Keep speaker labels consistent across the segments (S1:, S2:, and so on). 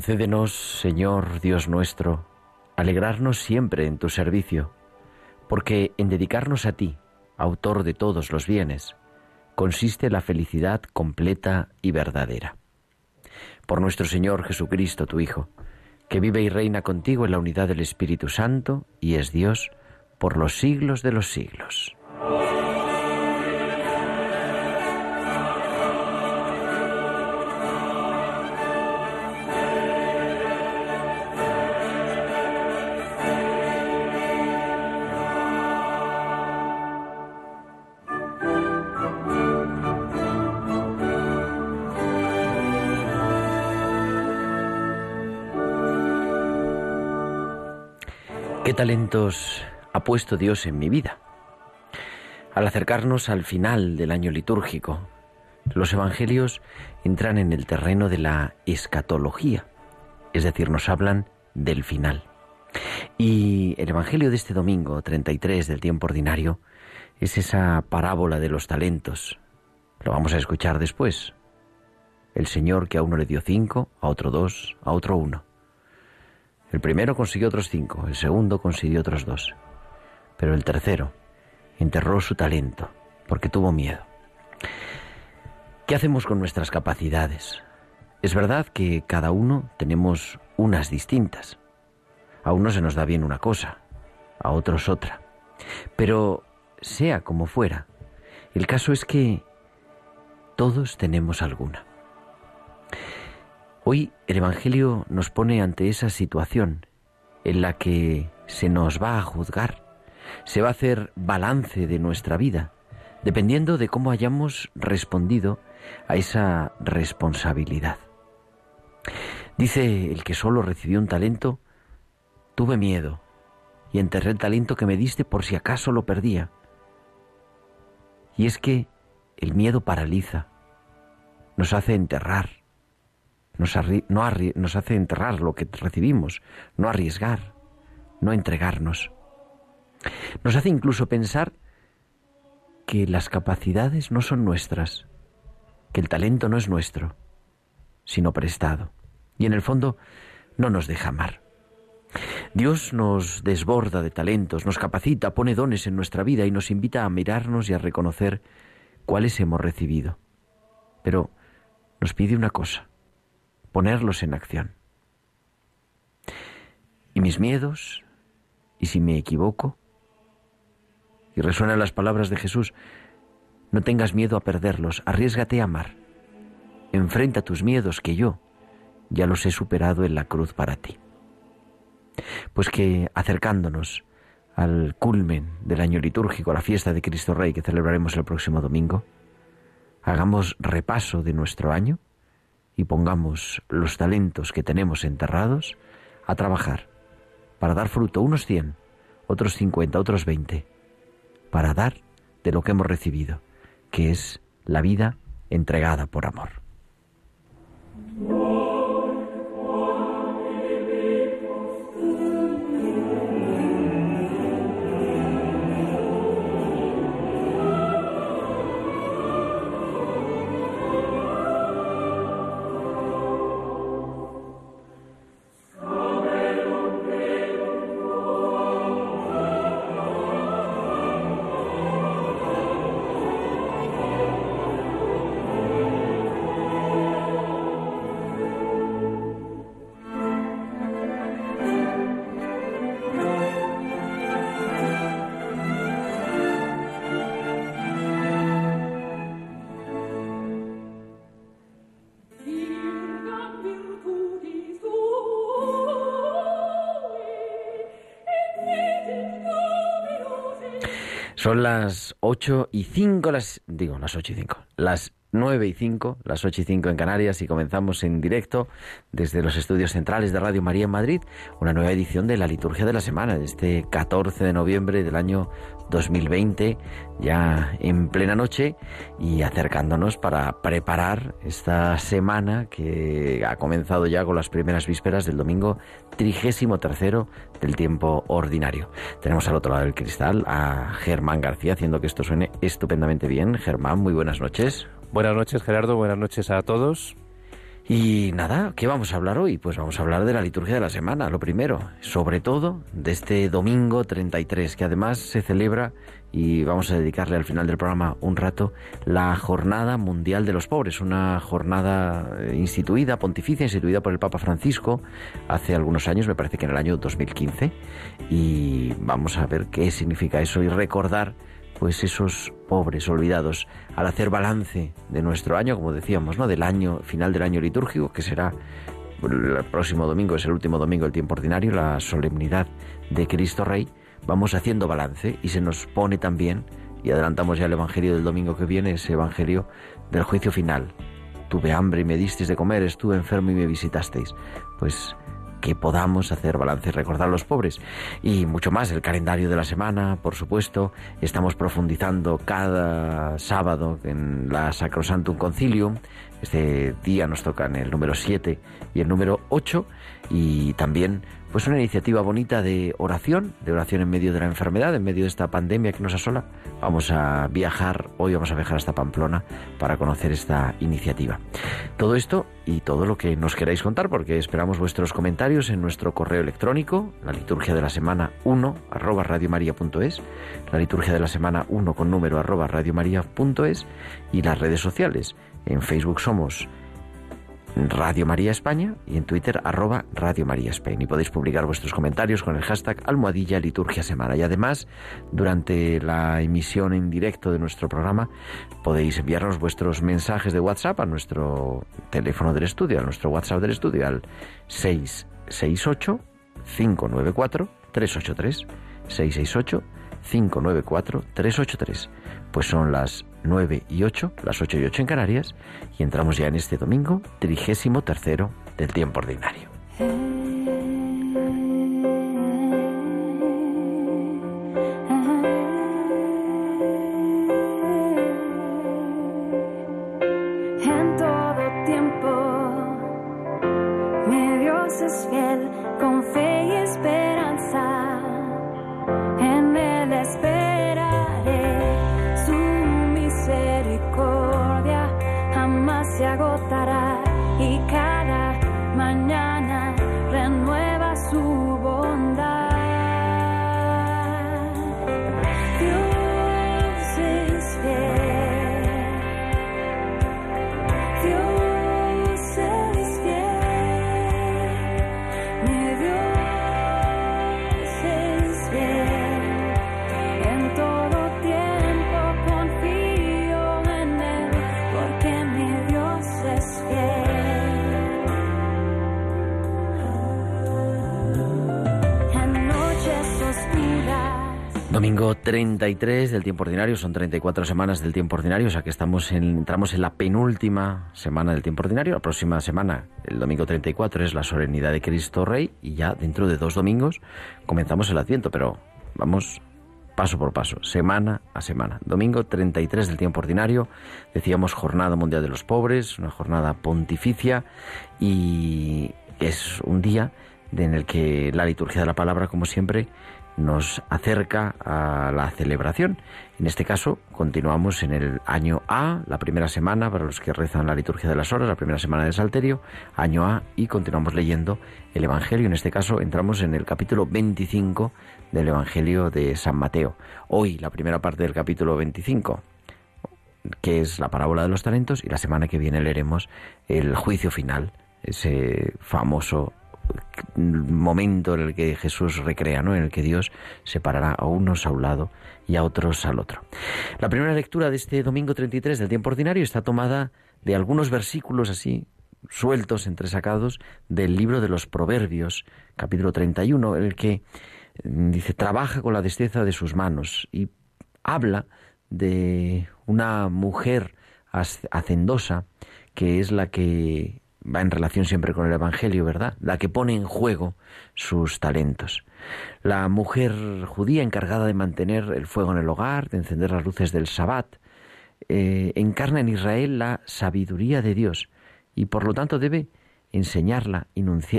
S1: Concédenos, Señor Dios nuestro, alegrarnos siempre en tu servicio, porque en dedicarnos a ti, autor de todos los bienes, consiste la felicidad completa y verdadera. Por nuestro Señor Jesucristo, tu Hijo, que vive y reina contigo en la unidad del Espíritu Santo y es Dios por los siglos de los siglos. ¿Qué talentos ha puesto Dios en mi vida? Al acercarnos al final del año litúrgico, los evangelios entran en el terreno de la escatología, es decir, nos hablan del final. Y el evangelio de este domingo 33 del tiempo ordinario es esa parábola de los talentos. Lo vamos a escuchar después. El Señor que a uno le dio cinco, a otro dos, a otro uno. El primero consiguió otros cinco, el segundo consiguió otros dos. Pero el tercero enterró su talento porque tuvo miedo. ¿Qué hacemos con nuestras capacidades? Es verdad que cada uno tenemos unas distintas. A uno se nos da bien una cosa, a otros otra. Pero sea como fuera, el caso es que todos tenemos alguna. Hoy el Evangelio nos pone ante esa situación en la que se nos va a juzgar, se va a hacer balance de nuestra vida, dependiendo de cómo hayamos respondido a esa responsabilidad. Dice el que solo recibió un talento, tuve miedo y enterré el talento que me diste por si acaso lo perdía. Y es que el miedo paraliza, nos hace enterrar, nos, nos hace enterrar lo que recibimos, no arriesgar, no entregarnos. Nos hace incluso pensar que las capacidades no son nuestras, que el talento no es nuestro, sino prestado. Y en el fondo no nos deja amar. Dios nos desborda de talentos, nos capacita, pone dones en nuestra vida y nos invita a mirarnos y a reconocer cuáles hemos recibido. Pero nos pide una cosa, ponerlos en acción. Y mis miedos, y si me equivoco, y resuenan las palabras de Jesús, no tengas miedo a perderlos, arriesgate a amar. Enfrenta tus miedos que yo ya los he superado en la cruz para ti. Pues que acercándonos al culmen del año litúrgico, a la fiesta de Cristo Rey que celebraremos el próximo domingo, hagamos repaso de nuestro año y pongamos los talentos que tenemos enterrados a trabajar para dar fruto, unos 100, otros 50, otros 20, para dar de lo que hemos recibido, que es la vida entregada por amor. Son las 8 y 5, las, digo, las 8 y 5, las 9 y 5, las 8 y 5 en Canarias y comenzamos en directo desde los estudios centrales de Radio María en Madrid una nueva edición de la liturgia de la semana, de este 14 de noviembre del año 2020, ya en plena noche y acercándonos para preparar esta semana que ha comenzado ya con las primeras vísperas del domingo trigésimo tercero del tiempo ordinario. Tenemos al otro lado del cristal a Germán García haciendo que esto suene estupendamente bien. Germán, muy buenas noches.
S2: Buenas noches Gerardo, buenas noches a todos.
S1: Y nada, ¿qué vamos a hablar hoy? Pues vamos a hablar de la liturgia de la semana, lo primero, sobre todo de este domingo 33, que además se celebra y vamos a dedicarle al final del programa un rato la Jornada Mundial de los Pobres, una jornada eh, instituida, pontificia, instituida por el Papa Francisco hace algunos años, me parece que en el año 2015, y vamos a ver qué significa eso y recordar pues esos pobres olvidados al hacer balance de nuestro año, como decíamos, ¿no? del año final del año litúrgico, que será el próximo domingo, es el último domingo del tiempo ordinario, la solemnidad de Cristo Rey, vamos haciendo balance y se nos pone también, y adelantamos ya el Evangelio del domingo que viene, ese Evangelio del juicio final. Tuve hambre y me disteis de comer, estuve enfermo y me visitasteis. Pues que podamos hacer balance y recordar a los pobres. Y mucho más, el calendario de la semana, por supuesto. Estamos profundizando cada sábado en la Sacrosantum Concilium. Este día nos tocan el número 7 y el número 8. Y también pues una iniciativa bonita de oración, de oración en medio de la enfermedad, en medio de esta pandemia que nos asola. Vamos a viajar, hoy vamos a viajar hasta Pamplona para conocer esta iniciativa. Todo esto y todo lo que nos queráis contar, porque esperamos vuestros comentarios en nuestro correo electrónico, la liturgia de la semana 1 arroba radiomaria.es, la liturgia de la semana 1 con número arroba radiomaria.es y las redes sociales. En Facebook somos Radio María España y en Twitter arroba Radio María España. Y podéis publicar vuestros comentarios con el hashtag almohadilla liturgia semana. Y además, durante la emisión en directo de nuestro programa, podéis enviarnos vuestros mensajes de WhatsApp a nuestro teléfono del estudio, a nuestro WhatsApp del estudio, al 668 594 383 668 594 383. Pues son las 9 y 8, las 8 y 8 en Canarias, y entramos ya en este domingo, trigésimo tercero del tiempo ordinario. Domingo 33 del tiempo ordinario, son 34 semanas del tiempo ordinario, o sea que estamos en, entramos en la penúltima semana del tiempo ordinario. La próxima semana, el domingo 34, es la solemnidad de Cristo Rey y ya dentro de dos domingos comenzamos el Adviento, pero vamos paso por paso, semana a semana. Domingo 33 del tiempo ordinario, decíamos Jornada Mundial de los Pobres, una jornada pontificia y es un día en el que la liturgia de la palabra, como siempre, nos acerca a la celebración. En este caso, continuamos en el año A, la primera semana, para los que rezan la liturgia de las horas, la primera semana del Salterio, año A, y continuamos leyendo el Evangelio. En este caso, entramos en el capítulo 25 del Evangelio de San Mateo. Hoy, la primera parte del capítulo 25 que es la parábola de los talentos, y la semana que viene leeremos el juicio final, ese famoso momento en el que Jesús recrea, ¿no? En el que Dios separará a unos a un lado y a otros al otro. La primera lectura de este domingo 33 del tiempo ordinario está tomada de algunos versículos así sueltos, entresacados del libro de los Proverbios, capítulo 31, en el que mm, dice, trabaja con la destreza de sus manos y habla de una mujer hacendosa que es la que va en relación siempre con el Evangelio, ¿verdad? La que pone en juego sus talentos. La mujer judía encargada de mantener el fuego en el hogar, de encender las luces del Sabbat, eh, encarna en Israel la sabiduría de Dios y por lo tanto debe enseñarla,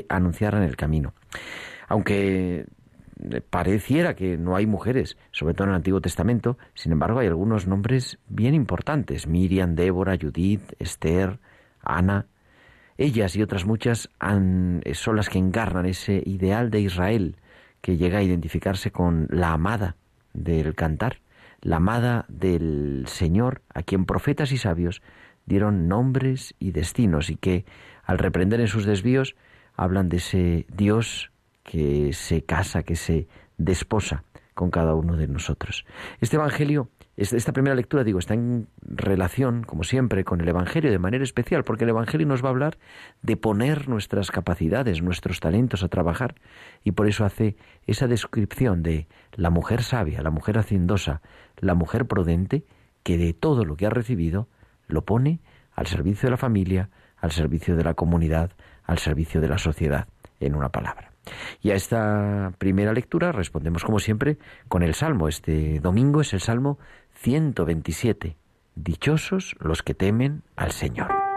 S1: anunciarla en el camino. Aunque pareciera que no hay mujeres, sobre todo en el Antiguo Testamento, sin embargo hay algunos nombres bien importantes, Miriam, Débora, Judith, Esther, Ana. Ellas y otras muchas son las que encarnan ese ideal de Israel que llega a identificarse con la amada del cantar, la amada del Señor, a quien profetas y sabios dieron nombres y destinos y que, al reprender en sus desvíos, hablan de ese Dios que se casa, que se desposa con cada uno de nosotros. Este Evangelio, esta primera lectura, digo, está en relación, como siempre, con el Evangelio de manera especial, porque el Evangelio nos va a hablar de poner nuestras capacidades, nuestros talentos a trabajar, y por eso hace esa descripción de la mujer sabia, la mujer haciendosa, la mujer prudente, que de todo lo que ha recibido lo pone al servicio de la familia, al servicio de la comunidad, al servicio de la sociedad, en una palabra. Y a esta primera lectura respondemos como siempre con el Salmo. Este domingo es el Salmo 127. Dichosos los que temen al Señor.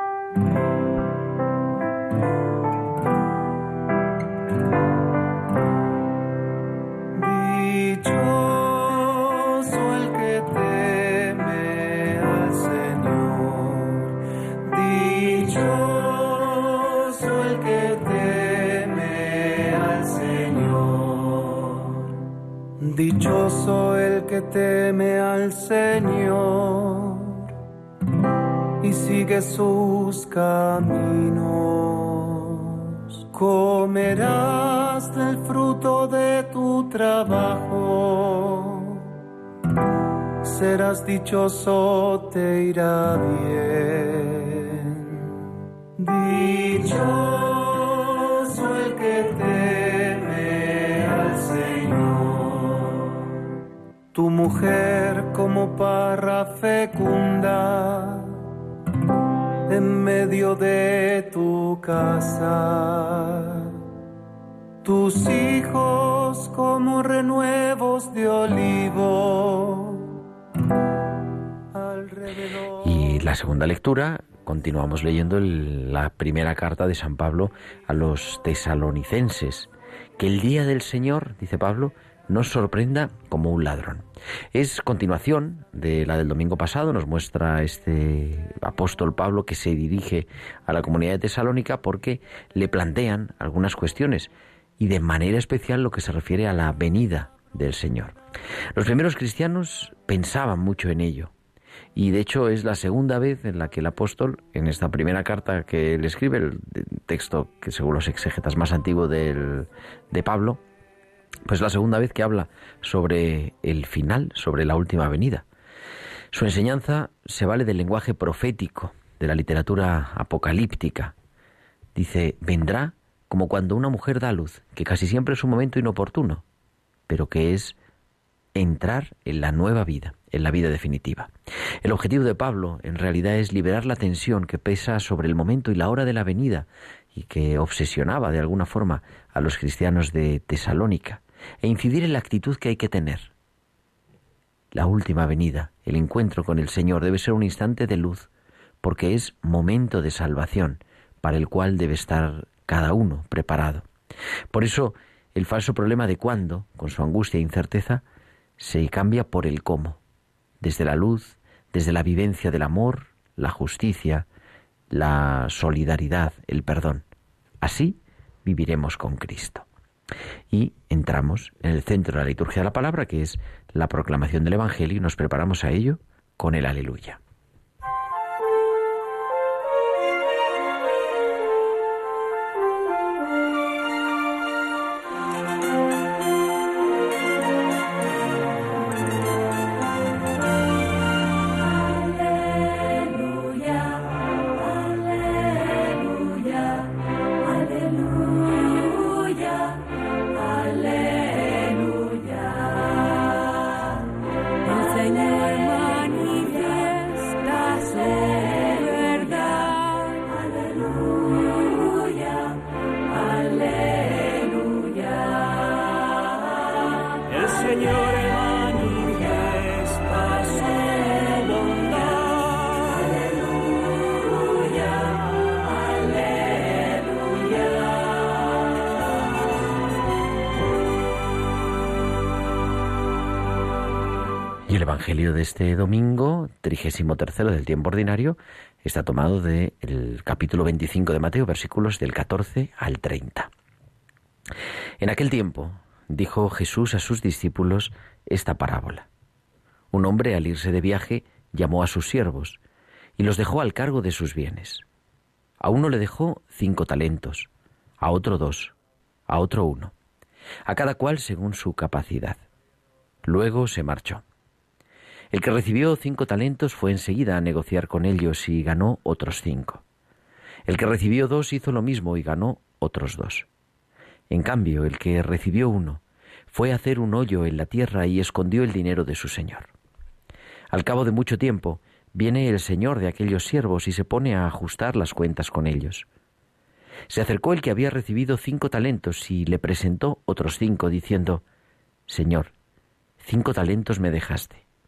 S3: Dichoso el que teme al Señor y sigue sus caminos. Comerás del fruto de tu trabajo. Serás dichoso, te irá bien. Dichoso el que teme tu mujer como parra fecunda en medio de tu casa. Tus hijos como renuevos de olivo.
S1: Y la segunda lectura, continuamos leyendo la primera carta de San Pablo a los tesalonicenses. Que el día del Señor, dice Pablo, nos sorprenda como un ladrón. Es continuación de la del domingo pasado, nos muestra este apóstol Pablo que se dirige a la comunidad de Tesalónica porque le plantean algunas cuestiones y de manera especial lo que se refiere a la venida del Señor. Los primeros cristianos pensaban mucho en ello. Y de hecho es la segunda vez en la que el apóstol, en esta primera carta que le escribe, el texto que según los exégetas más antiguo del, de Pablo, pues la segunda vez que habla sobre el final, sobre la última venida. Su enseñanza se vale del lenguaje profético, de la literatura apocalíptica. Dice, vendrá como cuando una mujer da luz, que casi siempre es un momento inoportuno, pero que es entrar en la nueva vida, en la vida definitiva. El objetivo de Pablo en realidad es liberar la tensión que pesa sobre el momento y la hora de la venida y que obsesionaba de alguna forma a los cristianos de Tesalónica e incidir en la actitud que hay que tener. La última venida, el encuentro con el Señor, debe ser un instante de luz, porque es momento de salvación, para el cual debe estar cada uno preparado. Por eso, el falso problema de cuándo, con su angustia e incerteza, se cambia por el cómo, desde la luz, desde la vivencia del amor, la justicia, la solidaridad, el perdón. Así viviremos con Cristo. Y entramos en el centro de la liturgia de la palabra, que es la proclamación del Evangelio, y nos preparamos a ello con el aleluya. Evangelio de este domingo, trigésimo tercero del tiempo ordinario, está tomado del capítulo 25 de Mateo, versículos del 14 al 30. En aquel tiempo dijo Jesús a sus discípulos esta parábola. Un hombre al irse de viaje llamó a sus siervos y los dejó al cargo de sus bienes. A uno le dejó cinco talentos, a otro dos, a otro uno, a cada cual según su capacidad. Luego se marchó. El que recibió cinco talentos fue enseguida a negociar con ellos y ganó otros cinco. El que recibió dos hizo lo mismo y ganó otros dos. En cambio, el que recibió uno fue a hacer un hoyo en la tierra y escondió el dinero de su señor. Al cabo de mucho tiempo, viene el señor de aquellos siervos y se pone a ajustar las cuentas con ellos. Se acercó el que había recibido cinco talentos y le presentó otros cinco, diciendo, Señor, cinco talentos me dejaste.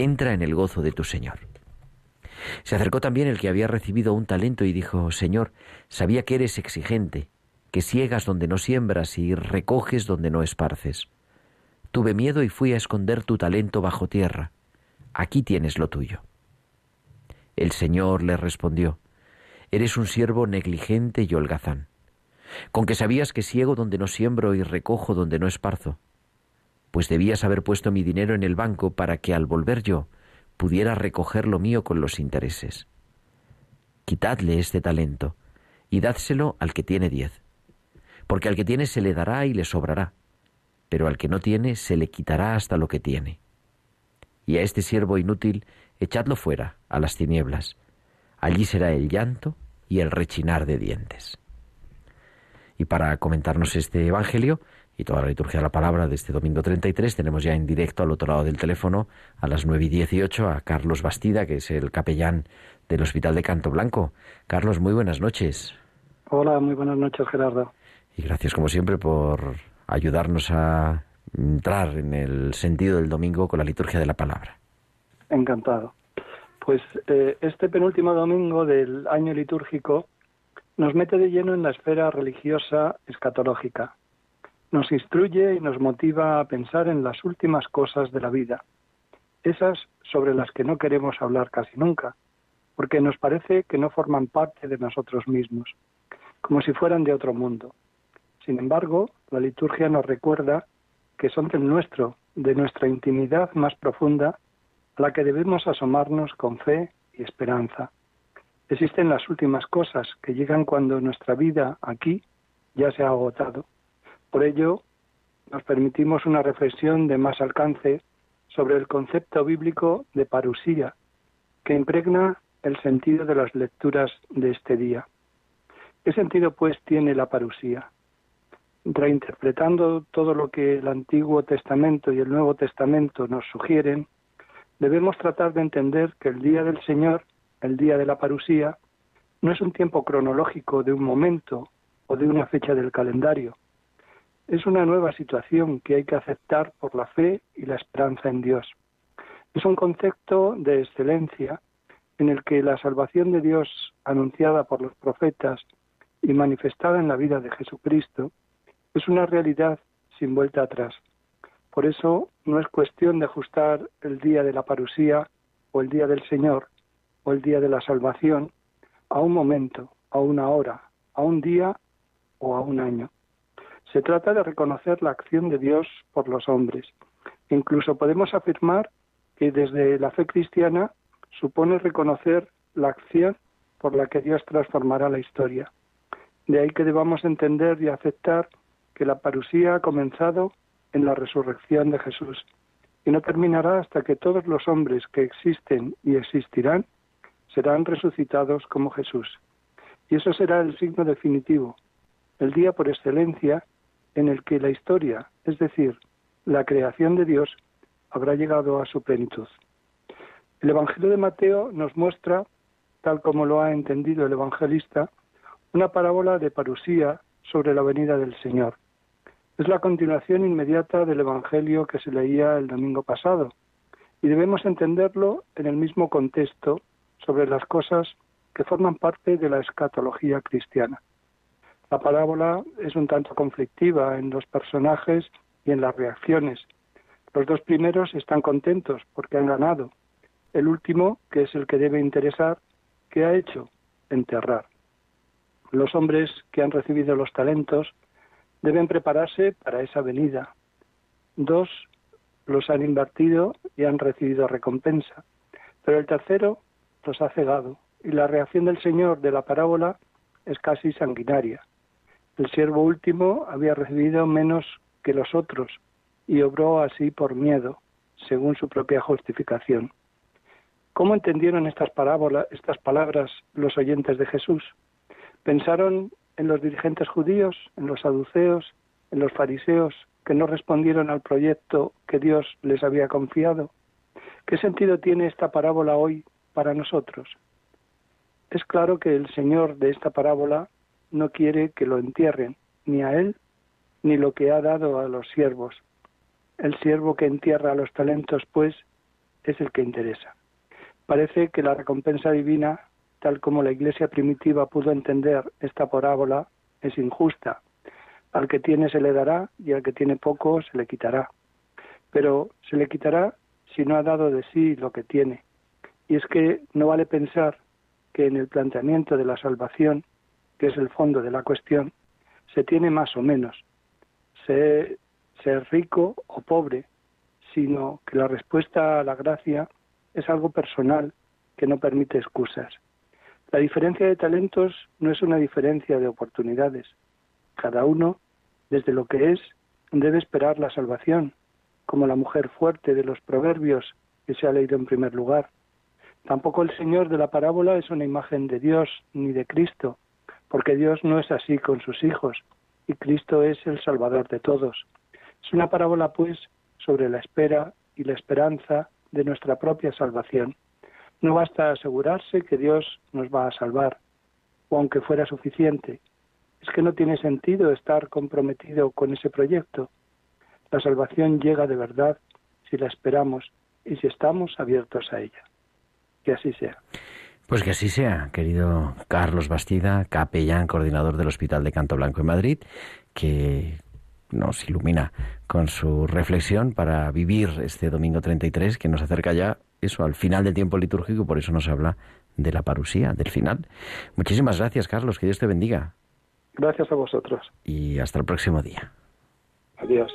S1: Entra en el gozo de tu señor. Se acercó también el que había recibido un talento y dijo, Señor, sabía que eres exigente, que ciegas donde no siembras y recoges donde no esparces. Tuve miedo y fui a esconder tu talento bajo tierra. Aquí tienes lo tuyo. El Señor le respondió, Eres un siervo negligente y holgazán, con que sabías que ciego donde no siembro y recojo donde no esparzo. Pues debías haber puesto mi dinero en el banco para que al volver yo pudiera recoger lo mío con los intereses. Quitadle este talento y dádselo al que tiene diez, porque al que tiene se le dará y le sobrará, pero al que no tiene se le quitará hasta lo que tiene. Y a este siervo inútil echadlo fuera, a las tinieblas. Allí será el llanto y el rechinar de dientes. Y para comentarnos este Evangelio, y toda la liturgia de la palabra de este domingo 33. Tenemos ya en directo al otro lado del teléfono a las 9 y 18 a Carlos Bastida, que es el capellán del Hospital de Canto Blanco. Carlos, muy buenas noches.
S4: Hola, muy buenas noches, Gerardo.
S1: Y gracias, como siempre, por ayudarnos a entrar en el sentido del domingo con la liturgia de la palabra.
S4: Encantado. Pues eh, este penúltimo domingo del año litúrgico nos mete de lleno en la esfera religiosa escatológica nos instruye y nos motiva a pensar en las últimas cosas de la vida, esas sobre las que no queremos hablar casi nunca, porque nos parece que no forman parte de nosotros mismos, como si fueran de otro mundo. Sin embargo, la liturgia nos recuerda que son del nuestro, de nuestra intimidad más profunda, a la que debemos asomarnos con fe y esperanza. Existen las últimas cosas que llegan cuando nuestra vida aquí ya se ha agotado por ello, nos permitimos una reflexión de más alcance sobre el concepto bíblico de parusía, que impregna el sentido de las lecturas de este día. ¿Qué sentido, pues, tiene la parusía? Reinterpretando todo lo que el Antiguo Testamento y el Nuevo Testamento nos sugieren, debemos tratar de entender que el día del Señor, el día de la parusía, no es un tiempo cronológico de un momento o de una fecha del calendario, es una nueva situación que hay que aceptar por la fe y la esperanza en Dios. Es un concepto de excelencia en el que la salvación de Dios anunciada por los profetas y manifestada en la vida de Jesucristo es una realidad sin vuelta atrás. Por eso no es cuestión de ajustar el día de la parusía o el día del Señor o el día de la salvación a un momento, a una hora, a un día o a un año. Se trata de reconocer la acción de Dios por los hombres. Incluso podemos afirmar que desde la fe cristiana supone reconocer la acción por la que Dios transformará la historia. De ahí que debamos entender y aceptar que la parusía ha comenzado en la resurrección de Jesús y no terminará hasta que todos los hombres que existen y existirán serán resucitados como Jesús. Y eso será el signo definitivo, el día por excelencia en el que la historia, es decir, la creación de Dios, habrá llegado a su plenitud. El Evangelio de Mateo nos muestra, tal como lo ha entendido el evangelista, una parábola de parusía sobre la venida del Señor. Es la continuación inmediata del Evangelio que se leía el domingo pasado y debemos entenderlo en el mismo contexto sobre las cosas que forman parte de la escatología cristiana. La parábola es un tanto conflictiva en los personajes y en las reacciones. Los dos primeros están contentos porque han ganado. El último, que es el que debe interesar, ¿qué ha hecho? Enterrar. Los hombres que han recibido los talentos deben prepararse para esa venida. Dos los han invertido y han recibido recompensa. Pero el tercero los ha cegado y la reacción del Señor de la parábola es casi sanguinaria. El siervo último había recibido menos que los otros y obró así por miedo, según su propia justificación. ¿Cómo entendieron estas parábolas, estas palabras los oyentes de Jesús? ¿Pensaron en los dirigentes judíos, en los saduceos, en los fariseos que no respondieron al proyecto que Dios les había confiado? ¿Qué sentido tiene esta parábola hoy para nosotros? Es claro que el Señor de esta parábola no quiere que lo entierren, ni a Él, ni lo que ha dado a los siervos. El siervo que entierra los talentos, pues, es el que interesa. Parece que la recompensa divina, tal como la Iglesia primitiva pudo entender esta parábola, es injusta. Al que tiene se le dará y al que tiene poco se le quitará. Pero se le quitará si no ha dado de sí lo que tiene. Y es que no vale pensar que en el planteamiento de la salvación, que es el fondo de la cuestión, se tiene más o menos, ser, ser rico o pobre, sino que la respuesta a la gracia es algo personal que no permite excusas. La diferencia de talentos no es una diferencia de oportunidades. Cada uno, desde lo que es, debe esperar la salvación, como la mujer fuerte de los proverbios que se ha leído en primer lugar. Tampoco el Señor de la parábola es una imagen de Dios ni de Cristo, porque Dios no es así con sus hijos, y Cristo es el Salvador de todos. Es una parábola, pues, sobre la espera y la esperanza de nuestra propia salvación. No basta asegurarse que Dios nos va a salvar, o aunque fuera suficiente. Es que no tiene sentido estar comprometido con ese proyecto. La salvación llega de verdad si la esperamos y si estamos abiertos a ella. Que así sea.
S1: Pues que así sea, querido Carlos Bastida, capellán, coordinador del Hospital de Canto Blanco en Madrid, que nos ilumina con su reflexión para vivir este domingo 33 que nos acerca ya eso al final del tiempo litúrgico, por eso nos habla de la parusía, del final. Muchísimas gracias, Carlos, que Dios te bendiga.
S4: Gracias a vosotros.
S1: Y hasta el próximo día.
S4: Adiós.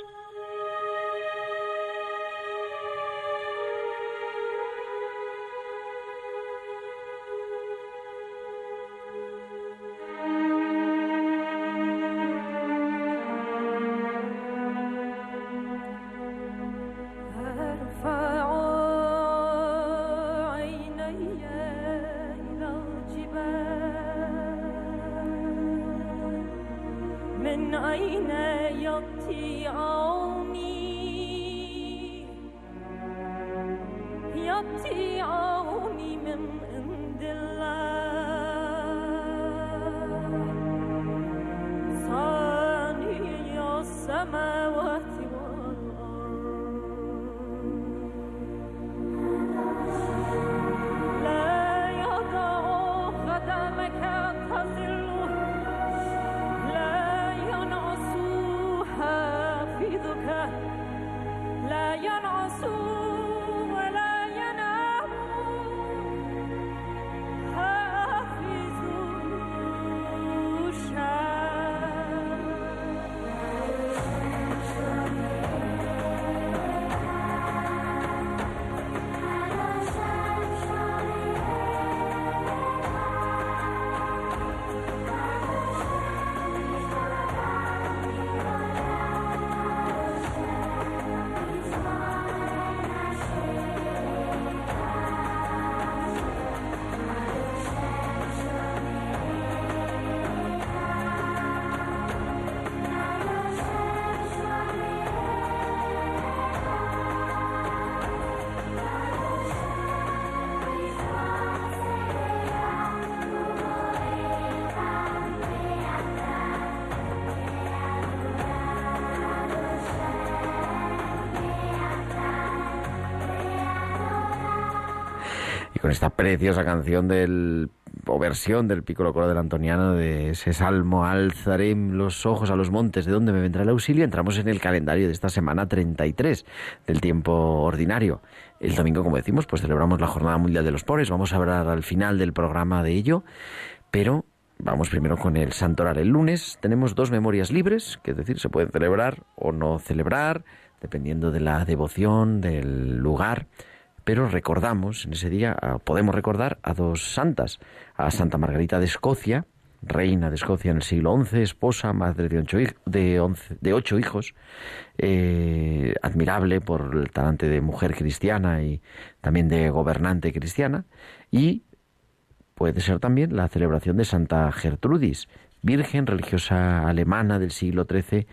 S1: Con esta preciosa canción del o versión del Piccolo Coro del Antoniano de ese salmo alzaré los ojos a los montes de donde me vendrá el auxilio entramos en el calendario de esta semana 33 del tiempo ordinario. El domingo como decimos pues celebramos la jornada mundial de los pobres. Vamos a hablar al final del programa de ello pero Vamos primero con el santoral. El lunes tenemos dos memorias libres, que es decir, se pueden celebrar o no celebrar, dependiendo de la devoción, del lugar pero recordamos en ese día, podemos recordar a dos santas, a Santa Margarita de Escocia, reina de Escocia en el siglo XI, esposa, madre de ocho, de ocho hijos, eh, admirable por el talante de mujer cristiana y también de gobernante cristiana, y puede ser también la celebración de Santa Gertrudis, virgen religiosa alemana del siglo XIII,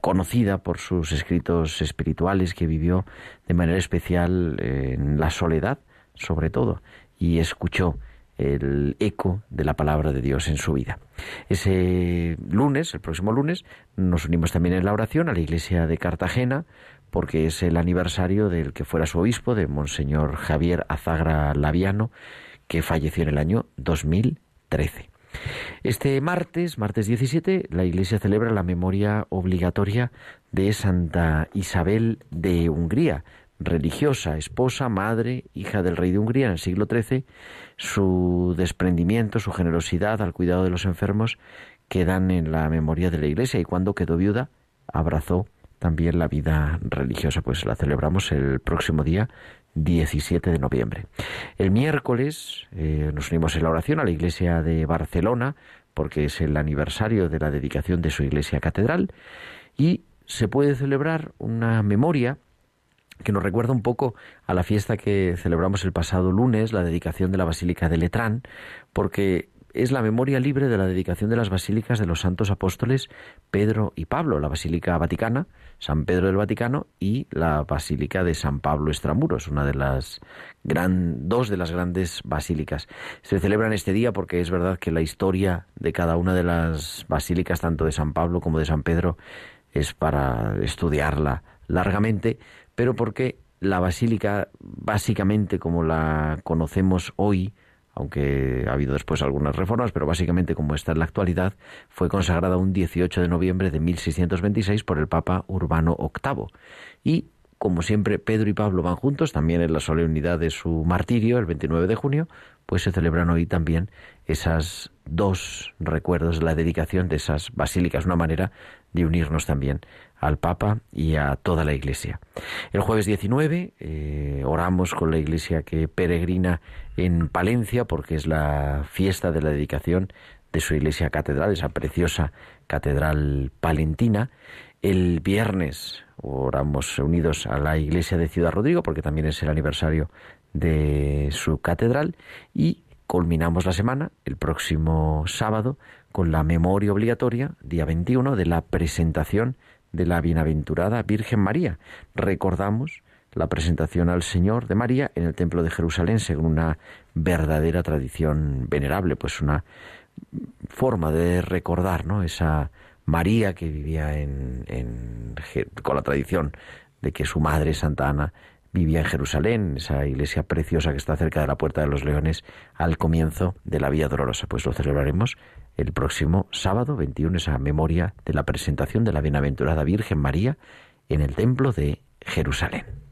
S1: conocida por sus escritos espirituales que vivió de manera especial en la soledad, sobre todo, y escuchó el eco de la palabra de Dios en su vida. Ese lunes, el próximo lunes, nos unimos también en la oración a la iglesia de Cartagena, porque es el aniversario del que fuera su obispo, de Monseñor Javier Azagra Laviano, que falleció en el año 2013. Este martes, martes 17, la Iglesia celebra la memoria obligatoria de Santa Isabel de Hungría, religiosa, esposa, madre, hija del rey de Hungría en el siglo XIII. Su desprendimiento, su generosidad al cuidado de los enfermos quedan en la memoria de la Iglesia y cuando quedó viuda abrazó también la vida religiosa. Pues la celebramos el próximo día 17 de noviembre. El miércoles eh, nos unimos en la oración a la iglesia de Barcelona, porque es el aniversario de la dedicación de su iglesia catedral, y se puede celebrar una memoria que nos recuerda un poco a la fiesta que celebramos el pasado lunes, la dedicación de la Basílica de Letrán, porque es la memoria libre de la dedicación de las basílicas de los santos apóstoles Pedro y Pablo, la Basílica Vaticana, San Pedro del Vaticano y la Basílica de San Pablo Extramuros, una de las gran, dos de las grandes basílicas. Se celebran este día porque es verdad que la historia de cada una de las basílicas, tanto de San Pablo como de San Pedro, es para estudiarla largamente, pero porque la basílica, básicamente como la conocemos hoy, aunque ha habido después algunas reformas, pero básicamente como está en la actualidad, fue consagrada un 18 de noviembre de 1626 por el Papa Urbano VIII. Y, como siempre, Pedro y Pablo van juntos, también en la solemnidad de su martirio, el 29 de junio, pues se celebran hoy también esas dos recuerdos, la dedicación de esas basílicas, una manera de unirnos también al Papa y a toda la Iglesia. El jueves 19 eh, oramos con la Iglesia que peregrina en Palencia porque es la fiesta de la dedicación de su Iglesia catedral, esa preciosa catedral palentina. El viernes oramos unidos a la Iglesia de Ciudad Rodrigo porque también es el aniversario de su catedral y culminamos la semana el próximo sábado con la memoria obligatoria, día 21, de la presentación de la bienaventurada Virgen María. Recordamos la presentación al Señor de María en el Templo de Jerusalén según una verdadera tradición venerable, pues una forma de recordar ¿no? esa María que vivía en, en, con la tradición de que su madre, Santa Ana, vivía en Jerusalén, esa iglesia preciosa que está cerca de la Puerta de los Leones, al comienzo de la Vía Dolorosa. Pues lo celebraremos el próximo sábado 21, esa memoria de la presentación de la Bienaventurada Virgen María en el Templo de Jerusalén.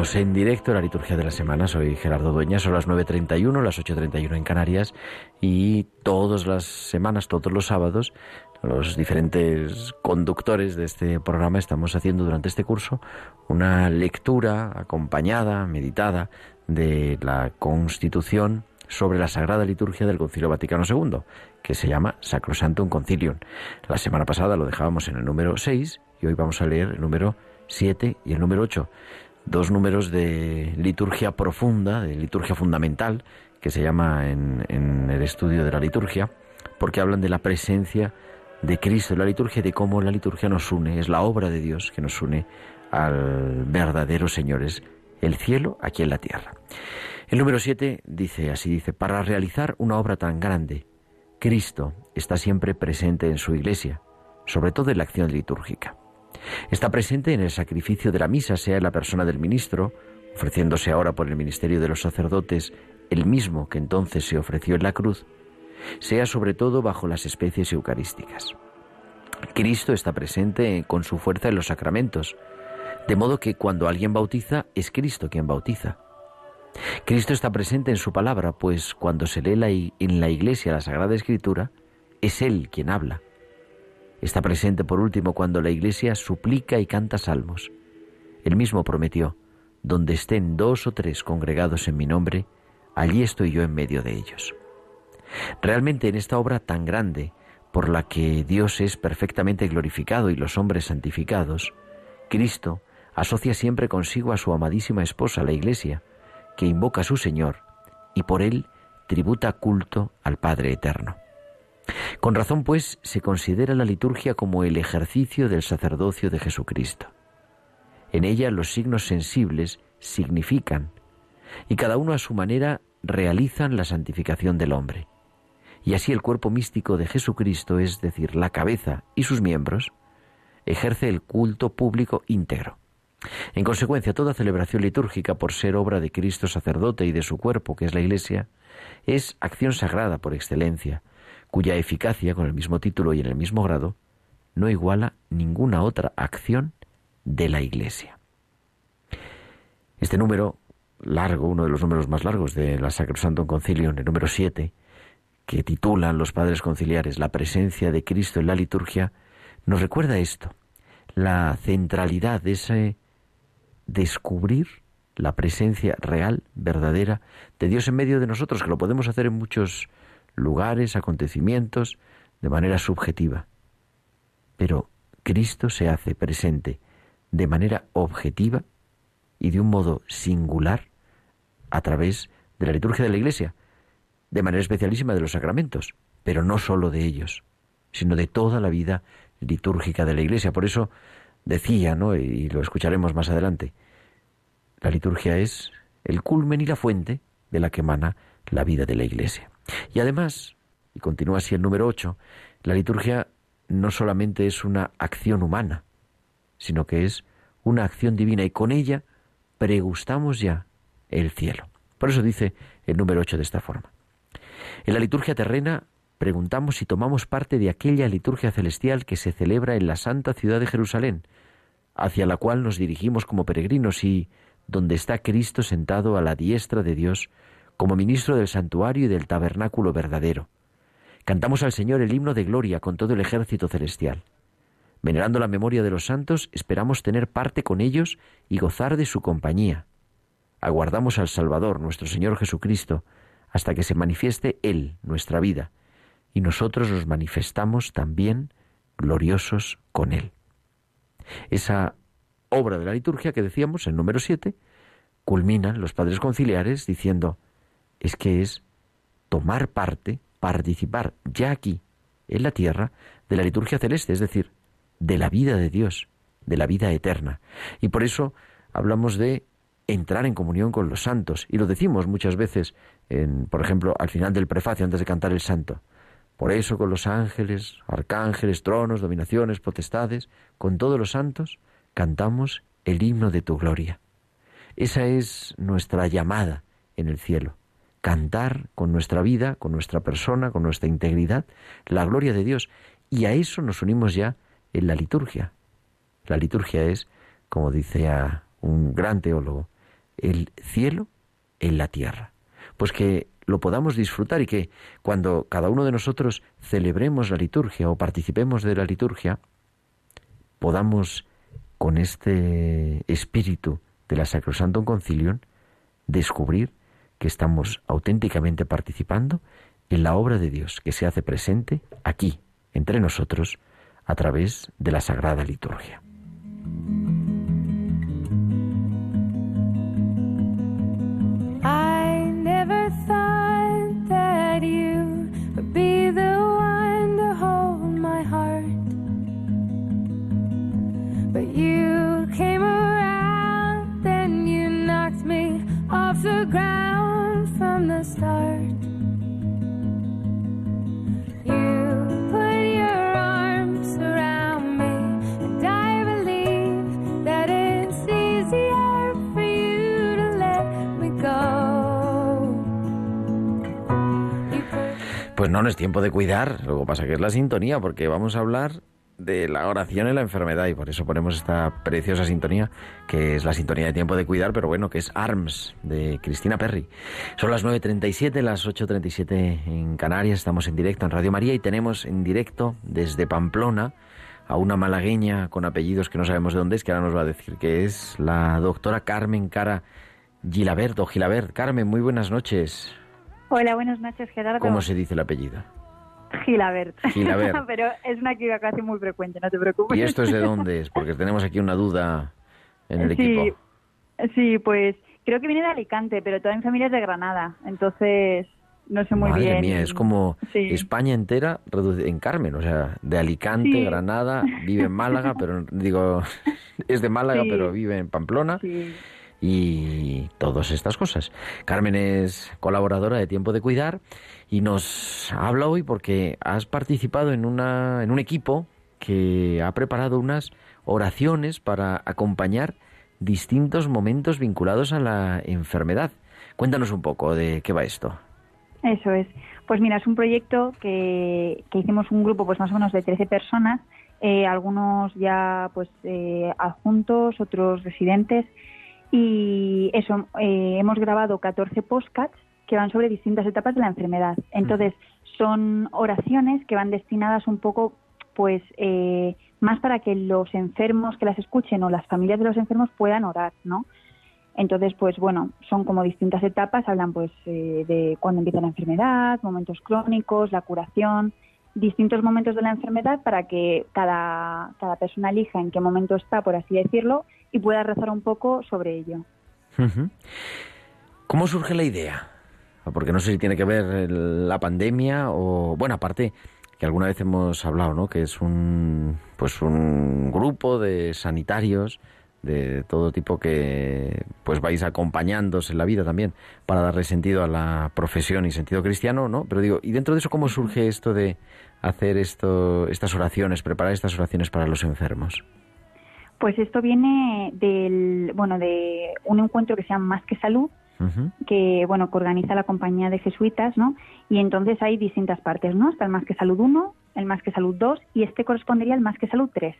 S1: En directo la liturgia de la semana. Soy Gerardo Dueña. Son las 9.31, las 8.31 en Canarias. Y todas las semanas, todos los sábados, los diferentes conductores de este programa estamos haciendo durante este curso una lectura acompañada, meditada, de la Constitución sobre la Sagrada Liturgia del Concilio Vaticano II, que se llama Sacrosantum Concilium. La semana pasada lo dejábamos en el número 6 y hoy vamos a leer el número 7 y el número 8. Dos números de liturgia profunda, de liturgia fundamental, que se llama en, el estudio de la liturgia, porque hablan de la presencia de Cristo en la liturgia y de cómo la liturgia nos une, es la obra de Dios que nos une al verdadero Señor, es el cielo aquí en la tierra. El número 7 dice así, dice, para realizar una obra tan grande, Cristo está siempre presente en su iglesia, sobre todo en la acción litúrgica. Está presente en el sacrificio de la misa, sea en la persona del ministro, ofreciéndose ahora por el ministerio de los sacerdotes el mismo que entonces se ofreció en la cruz, sea sobre todo bajo las especies eucarísticas. Cristo está presente con su fuerza en los sacramentos, de modo que cuando alguien bautiza es Cristo quien bautiza. Cristo está presente en su palabra, pues cuando se lee en la iglesia la Sagrada Escritura, es Él quien habla. Está presente, por último, cuando la iglesia suplica y canta salmos. Él mismo prometió, donde estén dos o tres congregados en mi nombre, allí estoy yo en medio de ellos. Realmente en esta obra tan grande, por la que Dios es perfectamente glorificado y los hombres santificados, Cristo asocia siempre consigo a su amadísima esposa, la Iglesia, que invoca a su Señor y por él tributa culto al Padre Eterno. Con razón, pues, se considera la liturgia como el ejercicio del sacerdocio de Jesucristo. En ella los signos sensibles significan, y cada uno a su manera realizan la santificación del hombre. Y así el cuerpo místico de Jesucristo, es decir, la cabeza y sus miembros, ejerce el culto público íntegro. En consecuencia, toda celebración litúrgica, por ser obra de Cristo sacerdote y de su cuerpo, que es la Iglesia, es acción sagrada por excelencia, cuya eficacia, con el mismo título y en el mismo grado, no iguala ninguna otra acción de la Iglesia. Este número largo, uno de los números más largos de la Sacrosantum Concilium, el número 7, que titulan los padres conciliares La presencia de Cristo en la liturgia, nos recuerda esto, la centralidad de ese descubrir la presencia real, verdadera, de Dios en medio de nosotros, que lo podemos hacer en muchos lugares, acontecimientos, de manera subjetiva. Pero Cristo se hace presente de manera objetiva y de un modo singular a través de la liturgia de la Iglesia, de manera especialísima de los sacramentos, pero no sólo de ellos, sino de toda la vida litúrgica de la Iglesia. Por eso decía, ¿no? y lo escucharemos más adelante, la liturgia es el culmen y la fuente de la que emana la vida de la Iglesia. Y además, y continúa así el número 8, la liturgia no solamente es una acción humana, sino que es una acción divina y con ella pregustamos ya el cielo. Por eso dice el número 8 de esta forma. En la liturgia terrena preguntamos si tomamos parte de aquella liturgia celestial que se celebra en la santa ciudad de Jerusalén, hacia la cual nos dirigimos como peregrinos y donde está Cristo sentado a la diestra de Dios como ministro del santuario y del tabernáculo verdadero. Cantamos al Señor el himno de gloria con todo el ejército celestial. Venerando la memoria de los santos, esperamos tener parte con ellos y gozar de su compañía. Aguardamos al Salvador, nuestro Señor Jesucristo, hasta que se manifieste Él, nuestra vida, y nosotros nos manifestamos también gloriosos con Él. Esa obra de la liturgia que decíamos en número 7, culminan los padres conciliares diciendo, es que es tomar parte, participar ya aquí, en la tierra, de la liturgia celeste, es decir, de la vida de Dios, de la vida eterna. Y por eso hablamos de entrar en comunión con los santos, y lo decimos muchas veces, en, por ejemplo, al final del prefacio, antes de cantar el santo. Por eso con los ángeles, arcángeles, tronos, dominaciones, potestades, con todos los santos, cantamos el himno de tu gloria. Esa es nuestra llamada en el cielo. Cantar con nuestra vida, con nuestra persona, con nuestra integridad, la gloria de Dios. Y a eso nos unimos ya en la liturgia. La liturgia es, como dice un gran teólogo, el cielo en la tierra. Pues que lo podamos disfrutar y que cuando cada uno de nosotros celebremos la liturgia o participemos de la liturgia, podamos con este espíritu de la Sacrosantum Concilium descubrir que estamos auténticamente participando en la obra de Dios que se hace presente aquí, entre nosotros, a través de la Sagrada Liturgia. Pues no, no es tiempo de cuidar, luego pasa que es la sintonía, porque vamos a hablar de la oración en la enfermedad y por eso ponemos esta preciosa sintonía, que es la sintonía de tiempo de cuidar, pero bueno, que es ARMS de Cristina Perry. Son las 9.37, las 8.37 en Canarias, estamos en directo en Radio María y tenemos en directo desde Pamplona a una malagueña con apellidos que no sabemos de dónde es, que ahora nos va a decir que es la doctora Carmen Cara Gilabert o Gilabert. Carmen, muy buenas noches.
S5: Hola, buenas noches, Gerardo.
S1: ¿Cómo se dice el apellido?
S5: Gilabert.
S1: Gilabert.
S5: Pero es una equivocación muy frecuente, no te preocupes.
S1: ¿Y esto es de dónde es? Porque tenemos aquí una duda en el equipo.
S5: Sí, pues creo que viene de Alicante, pero toda mi familia es de Granada, entonces no sé muy bien.
S1: Madre mía, es como España entera en Carmen, o sea, de Alicante, Granada, vive en Málaga, pero digo, es de Málaga, pero vive en Pamplona. Sí y todas estas cosas. Carmen es colaboradora de Tiempo de Cuidar y nos habla hoy porque has participado en, una, en un equipo que ha preparado unas oraciones para acompañar distintos momentos vinculados a la enfermedad. Cuéntanos un poco de qué va esto.
S5: Eso es. Pues mira, es un proyecto que, que hicimos un grupo pues más o menos de 13 personas, eh, algunos ya pues eh, adjuntos, otros residentes, y eso, eh, hemos grabado 14 postcards que van sobre distintas etapas de la enfermedad. Entonces, son oraciones que van destinadas un poco, pues, eh, más para que los enfermos que las escuchen o las familias de los enfermos puedan orar, ¿no? Entonces, pues bueno, son como distintas etapas, hablan pues eh, de cuándo empieza la enfermedad, momentos crónicos, la curación, distintos momentos de la enfermedad para que cada, cada persona elija en qué momento está, por así decirlo, y pueda rezar un poco sobre ello.
S1: ¿Cómo surge la idea? Porque no sé si tiene que ver la pandemia o, bueno, aparte que alguna vez hemos hablado, ¿no? Que es un, pues un grupo de sanitarios de todo tipo que pues vais acompañándose en la vida también para darle sentido a la profesión y sentido cristiano, ¿no? Pero digo, ¿y dentro de eso cómo surge esto de hacer esto, estas oraciones, preparar estas oraciones para los enfermos?
S5: Pues esto viene del, bueno, de un encuentro que se llama Más que Salud, que, bueno, que organiza la compañía de jesuitas, ¿no? Y entonces hay distintas partes, ¿no? Está el Más que Salud 1, el Más que Salud 2 y este correspondería al Más que Salud 3.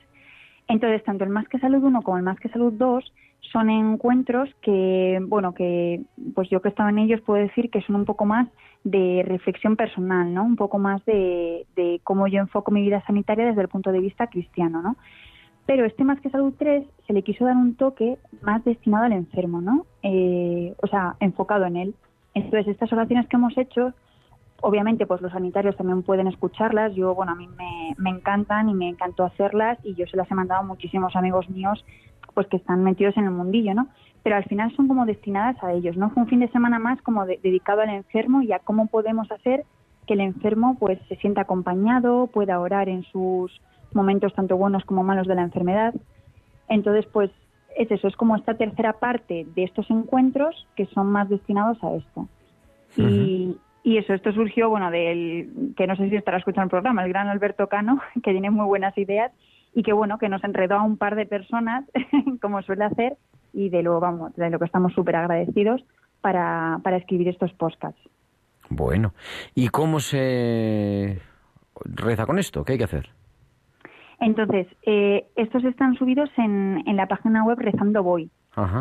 S5: Entonces, tanto el Más que Salud 1 como el Más que Salud 2 son encuentros que, bueno, que pues yo que he estado en ellos puedo decir que son un poco más de reflexión personal, ¿no? Un poco más de, de cómo yo enfoco mi vida sanitaria desde el punto de vista cristiano, ¿no? Pero este Más que Salud 3 se le quiso dar un toque más destinado al enfermo, ¿no? Eh, o sea, enfocado en él. Entonces, estas oraciones que hemos hecho, obviamente, pues los sanitarios también pueden escucharlas. Yo, bueno, a mí me, me encantan y me encantó hacerlas y yo se las he mandado a muchísimos amigos míos, pues que están metidos en el mundillo, ¿no? Pero al final son como destinadas a ellos, ¿no? Fue un fin de semana más como dedicado al enfermo y a cómo podemos hacer que el enfermo pues se sienta acompañado, pueda orar en sus momentos tanto buenos como malos de la enfermedad. Entonces, pues es eso, es como esta tercera parte de estos encuentros que son más destinados a esto. y, y, eso, esto surgió, bueno, del que no sé si estará escuchando el programa, el gran Alberto Cano, que tiene muy buenas ideas y que, bueno, que nos enredó a un par de personas, como suele hacer, y de lo, vamos, de lo que estamos súper agradecidos para, para escribir estos podcasts.
S1: Bueno, ¿y cómo se reza con esto? ¿Qué hay que hacer?
S5: Entonces, eh, estos están subidos en, en, la página web Rezando Voy.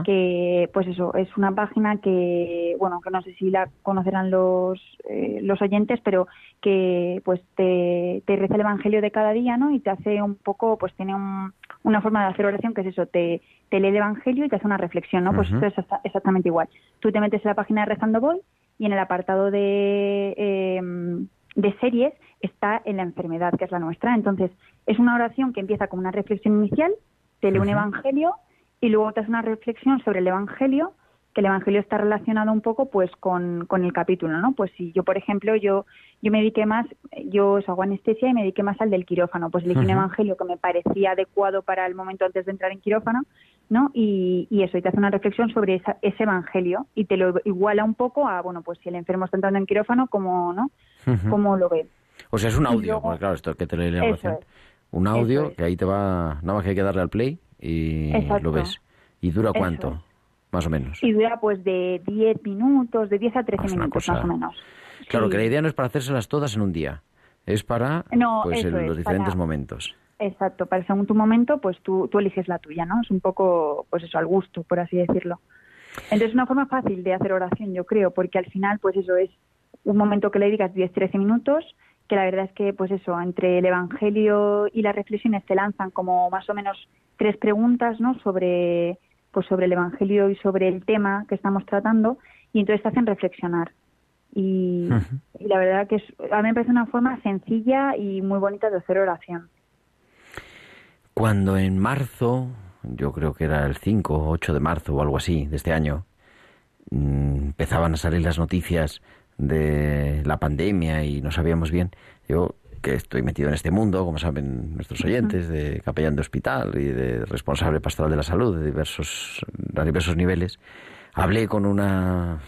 S5: Que pues eso, es una página que, bueno, que no sé si la conocerán los, eh, los oyentes, pero que pues te, te reza el Evangelio de cada día, ¿no? Y te hace un poco, pues tiene una forma de hacer oración que es eso, te, te lee el Evangelio y te hace una reflexión, ¿no? Pues eso es exactamente igual. Tú te metes en la página de Rezando Voy y en el apartado de, em, de series está en la enfermedad, que es la nuestra. Entonces, es una oración que empieza con una reflexión inicial, te lee un evangelio y luego te hace una reflexión sobre el evangelio, que el evangelio está relacionado un poco pues con, con el capítulo, ¿no? Pues si yo, por ejemplo, yo yo me dediqué más, yo hago anestesia y me dediqué más al del quirófano, pues elegí un evangelio que me parecía adecuado para el momento antes de entrar en quirófano, ¿no? Y, y eso, y te hace una reflexión sobre ese evangelio y te lo iguala un poco a, bueno, pues si el enfermo está entrando en quirófano, ¿cómo, no? ¿Cómo lo ve?
S1: O sea, es un audio, porque claro, esto que te la oración. Un audio que ahí te va, nada más que hay que darle al play y lo ves. ¿Y dura cuánto? Más o menos.
S5: Y dura pues de 10 minutos, de 10 a 13 minutos más o menos.
S1: Claro, que la idea no es para hacérselas todas en un día, es para pues, en los diferentes momentos.
S5: Exacto, para según tu momento, pues tú, tú eliges la tuya, ¿no? Es un poco, pues eso, al gusto, por así decirlo. Entonces, es una forma fácil de hacer oración, yo creo, porque al final, pues eso es un momento que le digas 10-13 minutos, que la verdad es que, pues eso, entre el Evangelio y las reflexiones te lanzan como más o menos tres preguntas, ¿no? Sobre, pues sobre el Evangelio y sobre el tema que estamos tratando, y entonces te hacen reflexionar. Y, la verdad que es, a mí me parece una forma sencilla y muy bonita de hacer oración.
S1: Cuando en marzo, yo creo que era el 5 o 8 de marzo o algo así de este año, mm, empezaban a salir las noticias de la pandemia y no sabíamos bien, yo que estoy metido en este mundo, como saben nuestros oyentes, de capellán de hospital y de responsable pastoral de la salud de diversos, a diversos niveles, hablé con una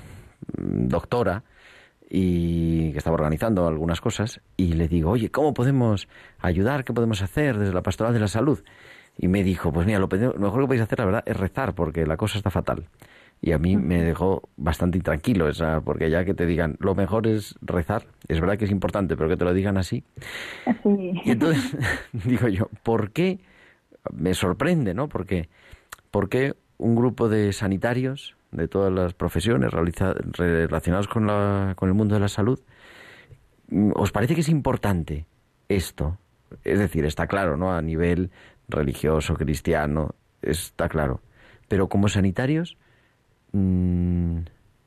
S1: doctora y que estaba organizando algunas cosas y le digo, oye, ¿cómo podemos ayudar? ¿Qué podemos hacer desde la pastoral de la salud? Y me dijo, pues mira, lo, mejor que podéis hacer, la verdad, es rezar, porque la cosa está fatal. Y a mí me dejó bastante intranquilo, esa, porque ya que te digan, lo mejor es rezar, es verdad que es importante, pero que te lo digan así. Y entonces digo yo, ¿por qué? Me sorprende, ¿no? Porque, ¿por qué un grupo de sanitarios de todas las profesiones relacionadas con, la, con el mundo de la salud, ¿os parece que es importante esto? Es decir, está claro, ¿no? A nivel religioso, cristiano, está claro. Pero como sanitarios, mm,